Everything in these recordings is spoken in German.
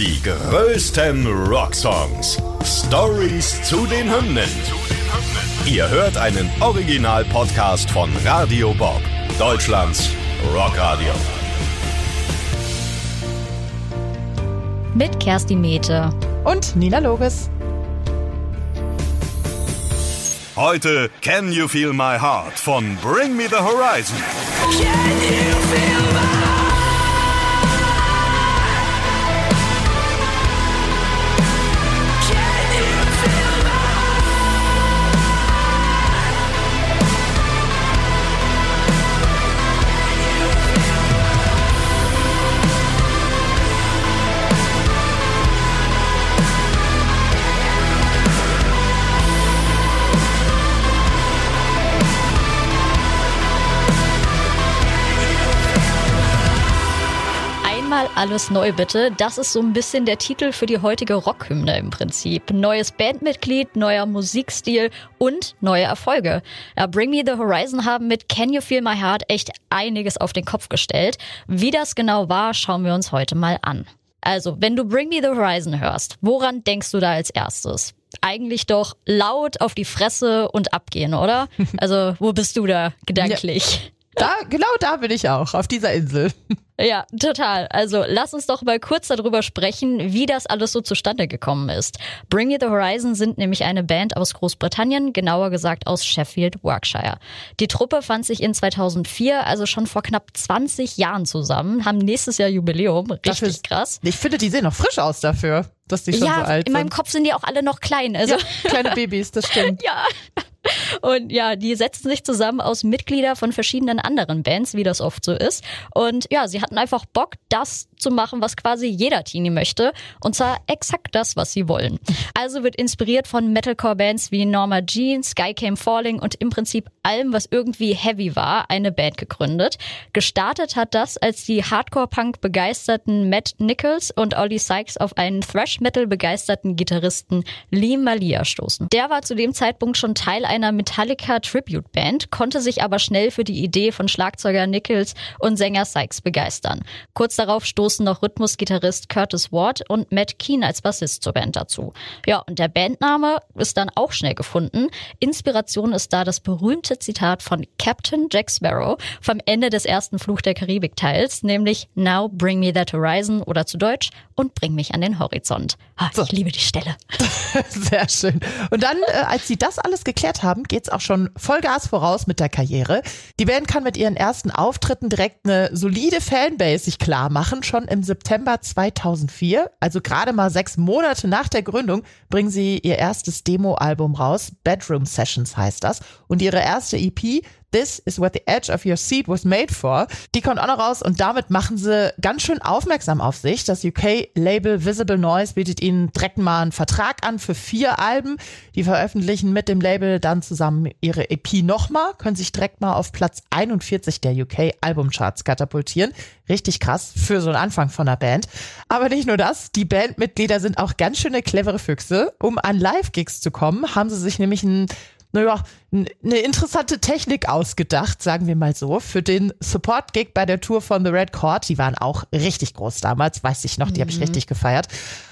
Die größten Rocksongs. Stories zu den Hymnen. Ihr hört einen Original-Podcast von Radio Bob, Deutschlands Rockradio. Mit Kerstin Mete. Und Nina Loges. Heute Can You Feel My Heart von Bring Me the Horizon. Einmal alles neu bitte. Das ist so ein bisschen der Titel für die heutige Rockhymne im Prinzip. Neues Bandmitglied, neuer Musikstil und neue Erfolge. Ja, Bring Me the Horizon haben mit Can You Feel My Heart echt einiges auf den Kopf gestellt. Wie das genau war, schauen wir uns heute mal an. Also, wenn du Bring Me the Horizon hörst, woran denkst du da als erstes? Eigentlich doch laut auf die Fresse und abgehen, oder? Also, wo bist du da gedanklich? Da, genau da bin ich auch, auf dieser Insel. Ja, total. Also lass uns doch mal kurz darüber sprechen, wie das alles so zustande gekommen ist. Bring Me the Horizon sind nämlich eine Band aus Großbritannien, genauer gesagt aus Sheffield, Warwickshire. Die Truppe fand sich in 2004, also schon vor knapp 20 Jahren zusammen, haben nächstes Jahr Jubiläum. Richtig ist- krass. Ich finde, die sehen noch frisch aus dafür, dass die schon ja, so alt in meinem sind. Kopf sind die auch alle noch klein. Also Ja, kleine Babys, das stimmt. Ja. Und ja, die setzten sich zusammen aus Mitgliedern von verschiedenen anderen Bands, wie das oft so ist. Und ja, sie hatten einfach Bock, das zu machen, was quasi jeder Teenie möchte. Und zwar exakt das, was sie wollen. Also wird inspiriert von Metalcore-Bands wie Norma Jean, Sky Came Falling und im Prinzip allem, was irgendwie heavy war, eine Band gegründet. Gestartet hat das, als die Hardcore-Punk begeisterten Matt Nichols und Ollie Sykes auf einen Thrash-Metal begeisterten Gitarristen Lee Malia stoßen. Der war zu dem Zeitpunkt schon Teil einer Metallica-Tribute-Band, konnte sich aber schnell für die Idee von Schlagzeuger Nichols und Sänger Sykes begeistern. Kurz darauf stoßen noch Rhythmusgitarrist Curtis Ward und Matt Keen als Bassist zur Band dazu. Ja, und der Bandname ist dann auch schnell gefunden. Inspiration ist da das berühmte Zitat von Captain Jack Sparrow vom Ende des ersten Fluch der Karibik-Teils, nämlich Now bring me that horizon oder zu Deutsch und bring mich an den Horizont. Ah, So. Ich liebe die Stelle. Sehr schön. Und dann, äh, als sie das alles geklärt haben, geht's auch schon Vollgas voraus mit der Karriere. Die Band kann mit ihren ersten Auftritten direkt eine solide Fanbase sich klar machen. Schon im September 2004, also gerade mal sechs Monate nach der Gründung, bringen sie ihr erstes Demo-Album raus. Bedroom Sessions heißt das. Und ihre erste EP, This is what the edge of your seat was made for. Die kommt auch noch raus und damit machen sie ganz schön aufmerksam auf sich. Das UK-Label Visible Noise bietet ihnen direkt mal einen Vertrag an für vier Alben. Die veröffentlichen mit dem Label dann zusammen ihre EP nochmal, können sich direkt mal auf Platz 41 der UK-Albumcharts katapultieren. Richtig krass für so einen Anfang von einer Band. Aber nicht nur das, die Bandmitglieder sind auch ganz schöne clevere Füchse. Um an Live-Gigs zu kommen, haben sie sich nämlich ein naja, eine interessante Technik ausgedacht, sagen wir mal so, für den Support-Gig bei der Tour von The Red Court. Die waren auch richtig groß damals, weiß ich noch, die habe ich richtig gefeiert.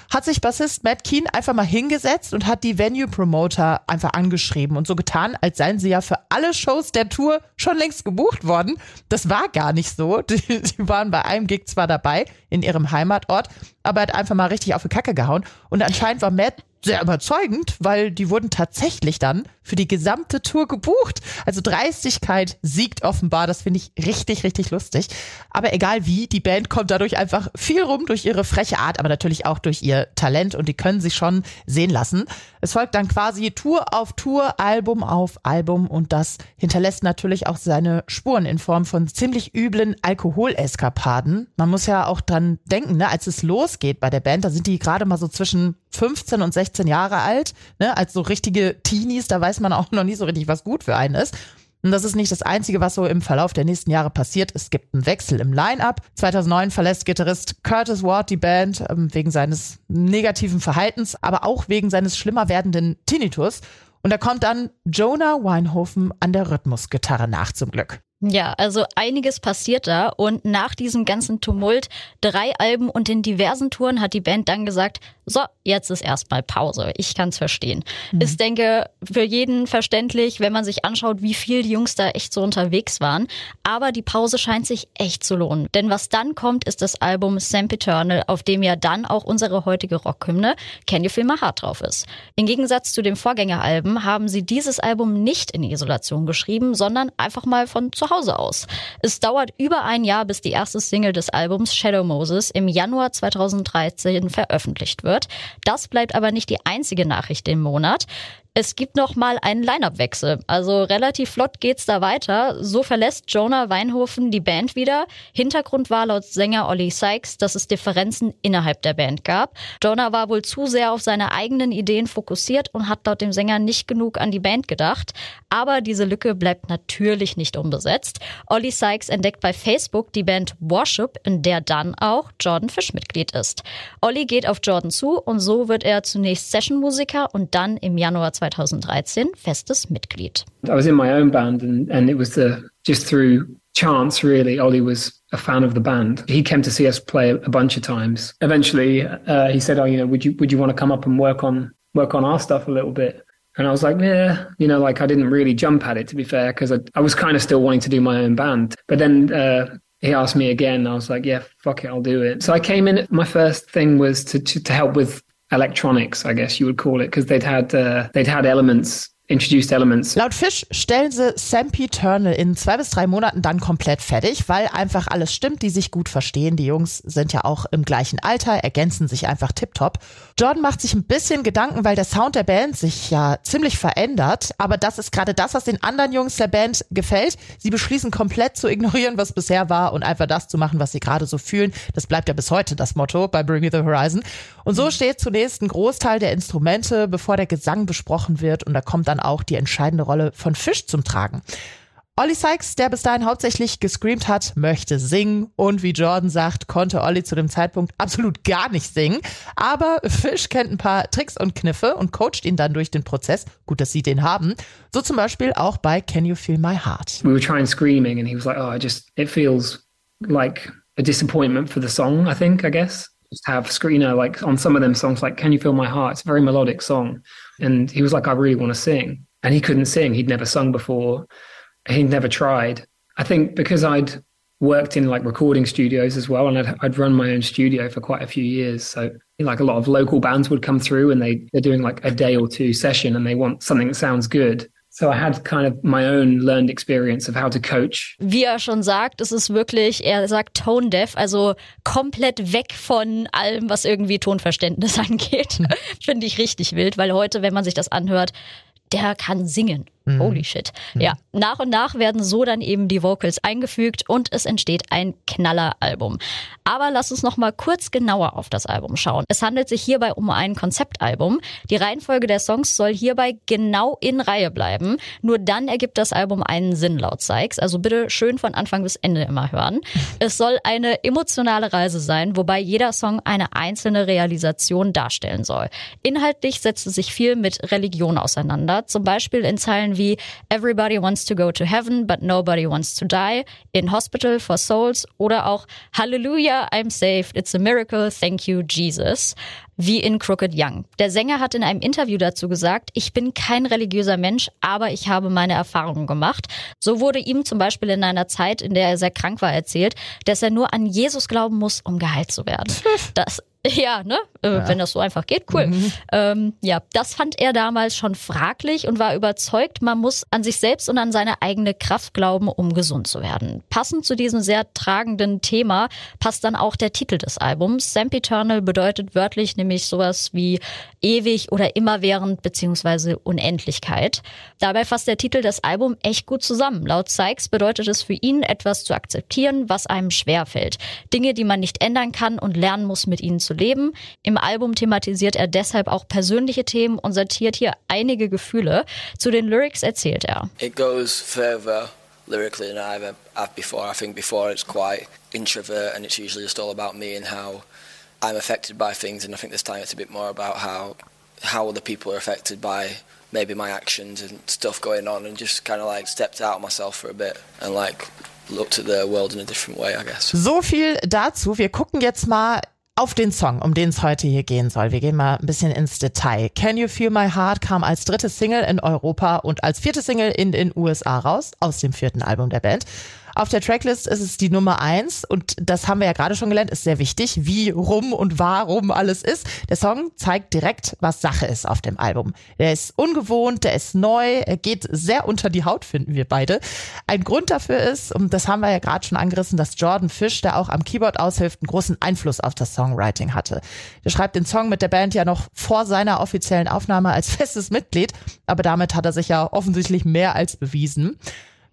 Hat sich Bassist Matt Keen einfach mal hingesetzt und hat die Venue-Promoter einfach angeschrieben und so getan, als seien sie ja für alle Shows der Tour schon längst gebucht worden. Das war gar nicht so. Die, die waren bei einem Gig zwar dabei, in ihrem Heimatort, aber er hat einfach mal richtig auf die Kacke gehauen. Und anscheinend war Matt sehr überzeugend, weil die wurden tatsächlich dann für die gesamte Tour gebucht. Also Dreistigkeit siegt offenbar. Das finde ich richtig, richtig lustig. Aber egal wie, die Band kommt dadurch einfach viel rum durch ihre freche Art, aber natürlich auch durch ihr Talent und die können sich schon sehen lassen. Es folgt dann quasi Tour auf Tour, Album auf Album und das hinterlässt natürlich auch seine Spuren in Form von ziemlich üblen Alkoholeskapaden. Man muss ja auch dran denken, ne, als es losgeht bei der Band, da sind die gerade mal so zwischen 15 und 16 Jahre alt, ne, als so richtige Teenies, da weiß man auch noch nie so richtig, was gut für einen ist. Und das ist nicht das Einzige, was so im Verlauf der nächsten Jahre passiert. Es gibt einen Wechsel im Line-Up. 2009 verlässt Gitarrist Curtis Ward die Band ähm, wegen seines negativen Verhaltens, aber auch wegen seines schlimmer werdenden Tinnitus. Und da kommt dann Jonah Weinhofen an der Rhythmusgitarre nach zum Glück. Ja, also einiges passiert da und nach diesem ganzen Tumult, drei Alben und den diversen Touren hat die Band dann gesagt, so, jetzt ist erstmal Pause. Ich kann's verstehen. Mhm. Ist, denke, für jeden verständlich, wenn man sich anschaut, wie viel die Jungs da echt so unterwegs waren. Aber die Pause scheint sich echt zu lohnen. Denn was dann kommt, ist das Album Sempiternal, auf dem ja dann auch unsere heutige Rockhymne Can You Feel My Heart drauf ist. Im Gegensatz zu den Vorgängeralben haben sie dieses Album nicht in Isolation geschrieben, sondern einfach mal von zu Hause aus. Es dauert über ein Jahr, bis die erste Single des Albums Shadow Moses im Januar 2013 veröffentlicht wird. Das bleibt aber nicht die einzige Nachricht im Monat. Es gibt noch mal einen Line-Up-Wechsel. Also relativ flott geht's da weiter. So verlässt Jonah Weinhofen die Band wieder. Hintergrund war laut Sänger Ollie Sykes, dass es Differenzen innerhalb der Band gab. Jonah war wohl zu sehr auf seine eigenen Ideen fokussiert und hat laut dem Sänger nicht genug an die Band gedacht. Aber diese Lücke bleibt natürlich nicht unbesetzt. Ollie Sykes entdeckt bei Facebook die Band Worship, in der dann auch Jordan Fish Mitglied ist. Ollie geht auf Jordan zu und so wird er zunächst Sessionmusiker und dann im Januar 2013 festes Mitglied. I was in my own band and, and it was the, just through chance really Ollie was a fan of the band. He came to see us play a bunch of times. Eventually uh, he said, "Oh, you know, would you would you want to come up and work on work on our stuff a little bit?" And I was like, yeah, you know, like I didn't really jump at it to be fair, because I, I was kind of still wanting to do my own band. But then uh, he asked me again. I was like, yeah, fuck it, I'll do it. So I came in. My first thing was to to, to help with electronics, I guess you would call it, because they'd had uh, they'd had elements introduced elements. Laut Fish stellen sie Sempiternal in zwei bis drei Monaten dann komplett fertig, weil einfach alles stimmt, die sich gut verstehen. Die Jungs sind ja auch im gleichen Alter, ergänzen sich einfach tiptop. Jordan macht sich ein bisschen Gedanken, weil der Sound der Band sich ja ziemlich verändert. Aber das ist gerade das, was den anderen Jungs der Band gefällt. Sie beschließen komplett zu ignorieren, was bisher war und einfach das zu machen, was sie gerade so fühlen. Das bleibt ja bis heute das Motto bei Bring Me the Horizon. Und so steht zunächst ein Großteil der Instrumente, bevor der Gesang besprochen wird. Und da kommt dann auch die entscheidende Rolle von Fisch zum Tragen. Ollie Sykes, der bis dahin hauptsächlich gescreamt hat, möchte singen und wie Jordan sagt, konnte Ollie zu dem Zeitpunkt absolut gar nicht singen. Aber Fish kennt ein paar Tricks und Kniffe und coacht ihn dann durch den Prozess. Gut, dass sie den haben. So zum Beispiel auch bei Can You Feel My Heart. We were trying screaming and he was like, oh, I just, it feels like a disappointment for the song, I think, I guess. Just have screener like on some of them songs like Can You Feel My Heart? It's a very melodic song. And he was like, I really want to sing. And he couldn't sing. He'd never sung before. He'd never tried. I think because I'd worked in like recording studios as well, and I'd, I'd run my own studio for quite a few years. So like a lot of local bands would come through and they, they're doing like a day or two session and they want something that sounds good. So I had kind of my own learned experience of how to coach. Wie er schon sagt, es ist wirklich, er sagt tone deaf, also komplett weg von allem, was irgendwie Tonverständnis angeht. Finde ich richtig wild, weil heute, wenn man sich das anhört, der kann singen. Mhm. Holy shit. Mhm. Ja, nach und nach werden so dann eben die Vocals eingefügt und es entsteht ein Knalleralbum. Aber lass uns noch mal kurz genauer auf das Album schauen. Es handelt sich hierbei um ein Konzeptalbum. Die Reihenfolge der Songs soll hierbei genau in Reihe bleiben. Nur dann ergibt das Album einen Sinn laut Sykes. Also bitte schön von Anfang bis Ende immer hören. Es soll eine emotionale Reise sein, wobei jeder Song eine einzelne Realisation darstellen soll. Inhaltlich setzt es sich viel mit Religion auseinander. Zum Beispiel in Zeilen wie Everybody Wants to Go to Heaven, but Nobody Wants to Die, In Hospital for Souls oder auch Hallelujah, I'm Saved, It's a Miracle, Thank You, Jesus wie in Crooked Young. Der Sänger hat in einem Interview dazu gesagt, ich bin kein religiöser Mensch, aber ich habe meine Erfahrungen gemacht. So wurde ihm zum Beispiel in einer Zeit, in der er sehr krank war, erzählt, dass er nur an Jesus glauben muss, um geheilt zu werden. Das ja, ne? Äh, ja. Wenn das so einfach geht, cool. Mhm. Ähm, ja, das fand er damals schon fraglich und war überzeugt, man muss an sich selbst und an seine eigene Kraft glauben, um gesund zu werden. Passend zu diesem sehr tragenden Thema passt dann auch der Titel des Albums. Sempiternal bedeutet wörtlich nämlich sowas wie ewig oder immerwährend beziehungsweise Unendlichkeit. Dabei fasst der Titel das Album echt gut zusammen. Laut Sykes bedeutet es für ihn, etwas zu akzeptieren, was einem schwerfällt. Dinge, die man nicht ändern kann und lernen muss, mit ihnen zu zu leben. Im Album thematisiert er deshalb auch persönliche Themen und sortiert hier einige Gefühle. Zu den Lyrics erzählt er. It goes further lyrically than I've ever have before. I think before it's quite introvert and it's usually just all about me and how I'm affected by things and I think this time it's a bit more about how how other people are affected by maybe my actions and stuff going on, and just kind of like stepped out of myself for a bit and like looked at the world in a different way, I guess. So viel dazu. Wir gucken jetzt mal auf den Song, um den es heute hier gehen soll. Wir gehen mal ein bisschen ins Detail. Can You Feel My Heart kam als dritte Single in Europa und als vierte Single in den USA raus, aus dem vierten Album der Band. Auf der Tracklist ist es die Nummer eins und das haben wir ja gerade schon gelernt, ist sehr wichtig, wie rum und warum alles ist. Der Song zeigt direkt, was Sache ist auf dem Album. Der ist ungewohnt, der ist neu, er geht sehr unter die Haut, finden wir beide. Ein Grund dafür ist, und das haben wir ja gerade schon angerissen, dass Jordan Fish, der auch am Keyboard aushilft, einen großen Einfluss auf das Songwriting hatte. Der schreibt den Song mit der Band ja noch vor seiner offiziellen Aufnahme als festes Mitglied, aber damit hat er sich ja offensichtlich mehr als bewiesen.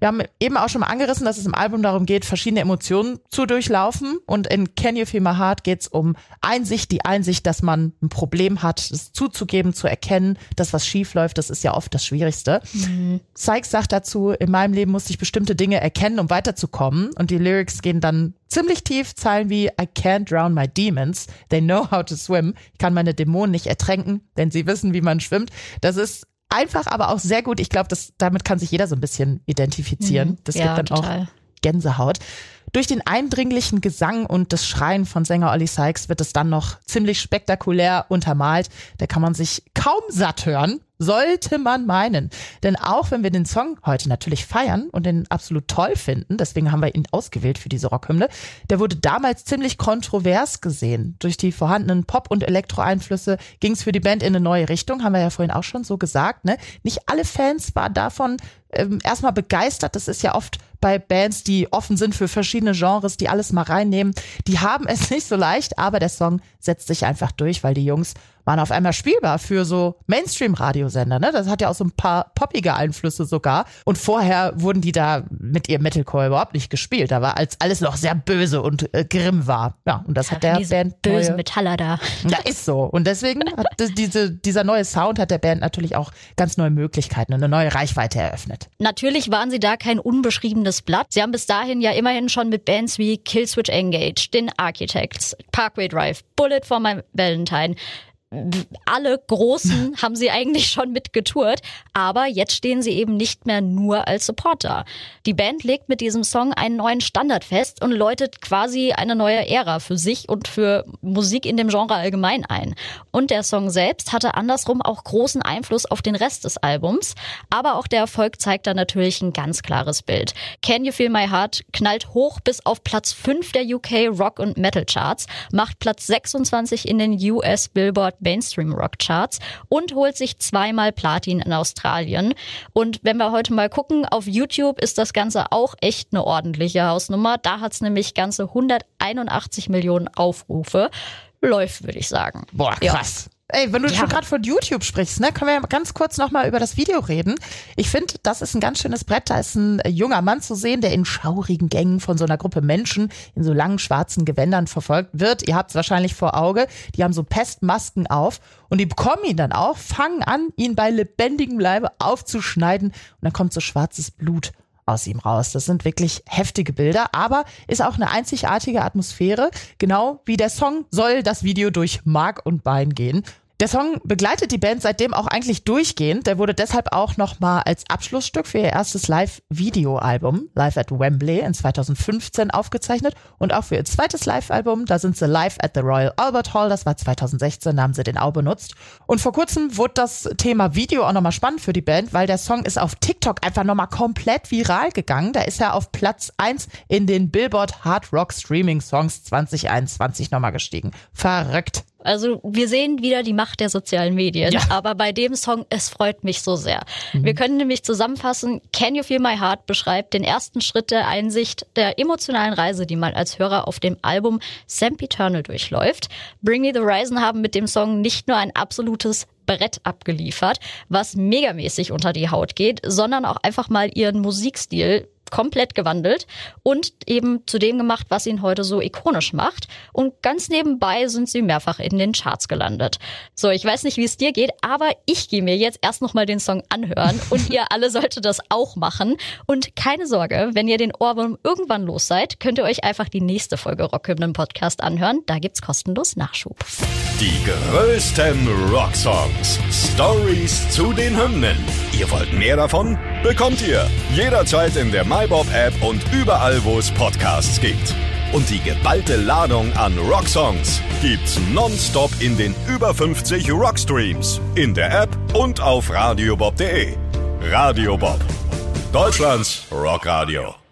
Wir haben eben auch schon mal angerissen, dass es im Album darum geht, verschiedene Emotionen zu durchlaufen. Und in Can You Feel My Heart geht es um Einsicht, die Einsicht, dass man ein Problem hat, es zuzugeben, zu erkennen, dass was schief läuft. Das ist ja oft das Schwierigste. Mhm. Sykes sagt dazu, in meinem Leben musste ich bestimmte Dinge erkennen, um weiterzukommen. Und die Lyrics gehen dann ziemlich tief, Zeilen wie I can't drown my demons. They know how to swim. Ich kann meine Dämonen nicht ertränken, denn sie wissen, wie man schwimmt. Das ist einfach, aber auch sehr gut. Ich glaube, damit kann sich jeder so ein bisschen identifizieren. Mhm. Das ja, gibt dann total. auch Gänsehaut. Durch den eindringlichen Gesang und das Schreien von Sänger Ollie Sykes wird es dann noch ziemlich spektakulär untermalt. Da kann man sich kaum satt hören. Sollte man meinen. Denn auch wenn wir den Song heute natürlich feiern und den absolut toll finden, deswegen haben wir ihn ausgewählt für diese Rockhymne, der wurde damals ziemlich kontrovers gesehen. Durch die vorhandenen Pop- und Elektro-Einflüsse ging es für die Band in eine neue Richtung, haben wir ja vorhin auch schon so gesagt. Ne? Nicht alle Fans waren davon ähm, erstmal begeistert. Das ist ja oft bei Bands, die offen sind für verschiedene Genres, die alles mal reinnehmen. Die haben es nicht so leicht, aber der Song setzt sich einfach durch, weil die Jungs waren auf einmal spielbar für so Mainstream-Radiosender. Ne? Das hat ja auch so ein paar poppige Einflüsse sogar. Und vorher wurden die da mit ihrem Metalcore überhaupt nicht gespielt. Da war als alles noch sehr böse und äh, grimm war. Ja, und das ja, hat der Band neue, Metaller da. Ja, ist so. Und deswegen hat diese, dieser neue Sound hat der Band natürlich auch ganz neue Möglichkeiten und eine neue Reichweite eröffnet. Natürlich waren sie da kein unbeschriebenes Blatt. Sie haben bis dahin ja immerhin schon mit Bands wie Killswitch Engage, den Architects, Parkway Drive, Bullet for My Valentine, alle Großen haben sie eigentlich schon mitgetourt, aber jetzt stehen sie eben nicht mehr nur als Supporter. Die Band legt mit diesem Song einen neuen Standard fest und läutet quasi eine neue Ära für sich und für Musik in dem Genre allgemein ein. Und der Song selbst hatte andersrum auch großen Einfluss auf den Rest des Albums, aber auch der Erfolg zeigt da natürlich ein ganz klares Bild. Can You Feel My Heart knallt hoch bis auf Platz 5 der UK Rock und Metal Charts, macht Platz 26 in den US Billboard Mainstream Rock Charts und holt sich zweimal Platin in Australien. Und wenn wir heute mal gucken, auf YouTube ist das Ganze auch echt eine ordentliche Hausnummer. Da hat es nämlich ganze 181 Millionen Aufrufe. Läuft, würde ich sagen. Boah, krass. Ja. Ey, wenn du ja. schon gerade von YouTube sprichst, ne, können wir ja ganz kurz nochmal über das Video reden. Ich finde, das ist ein ganz schönes Brett. Da ist ein junger Mann zu sehen, der in schaurigen Gängen von so einer Gruppe Menschen in so langen schwarzen Gewändern verfolgt wird. Ihr habt es wahrscheinlich vor Auge. Die haben so Pestmasken auf und die bekommen ihn dann auch, fangen an, ihn bei lebendigem Leibe aufzuschneiden und dann kommt so schwarzes Blut aus ihm raus. Das sind wirklich heftige Bilder, aber ist auch eine einzigartige Atmosphäre. Genau wie der Song soll das Video durch Mark und Bein gehen. Der Song begleitet die Band seitdem auch eigentlich durchgehend. Der wurde deshalb auch nochmal als Abschlussstück für ihr erstes Live-Video-Album, Live at Wembley, in 2015 aufgezeichnet. Und auch für ihr zweites Live-Album, da sind sie live at the Royal Albert Hall, das war 2016, da haben sie den auch benutzt. Und vor kurzem wurde das Thema Video auch nochmal spannend für die Band, weil der Song ist auf TikTok einfach nochmal komplett viral gegangen. Da ist er auf Platz 1 in den Billboard Hard Rock Streaming Songs 2021 nochmal gestiegen. Verrückt. Also wir sehen wieder die Macht der sozialen Medien. Ja. Aber bei dem Song, es freut mich so sehr. Mhm. Wir können nämlich zusammenfassen, Can You Feel My Heart beschreibt den ersten Schritt der Einsicht der emotionalen Reise, die man als Hörer auf dem Album Sempiternal durchläuft. Bring Me the Horizon haben mit dem Song nicht nur ein absolutes Brett abgeliefert, was megamäßig unter die Haut geht, sondern auch einfach mal ihren Musikstil komplett gewandelt und eben zu dem gemacht, was ihn heute so ikonisch macht. Und ganz nebenbei sind sie mehrfach in den Charts gelandet. So, ich weiß nicht, wie es dir geht, aber ich gehe mir jetzt erst nochmal den Song anhören und ihr alle solltet das auch machen. Und keine Sorge, wenn ihr den Ohrwurm irgendwann los seid, könnt ihr euch einfach die nächste Folge Rockhymnen Podcast anhören. Da gibt's kostenlos Nachschub. Die größten Rocksongs. Stories zu den Hymnen. Ihr wollt mehr davon? Bekommt ihr jederzeit in der MyBob-App und überall, wo es Podcasts gibt. Und die geballte Ladung an Rocksongs gibt's nonstop in den über 50 Rockstreams, in der App und auf radiobob.de. Radio Bob. Deutschlands Rockradio.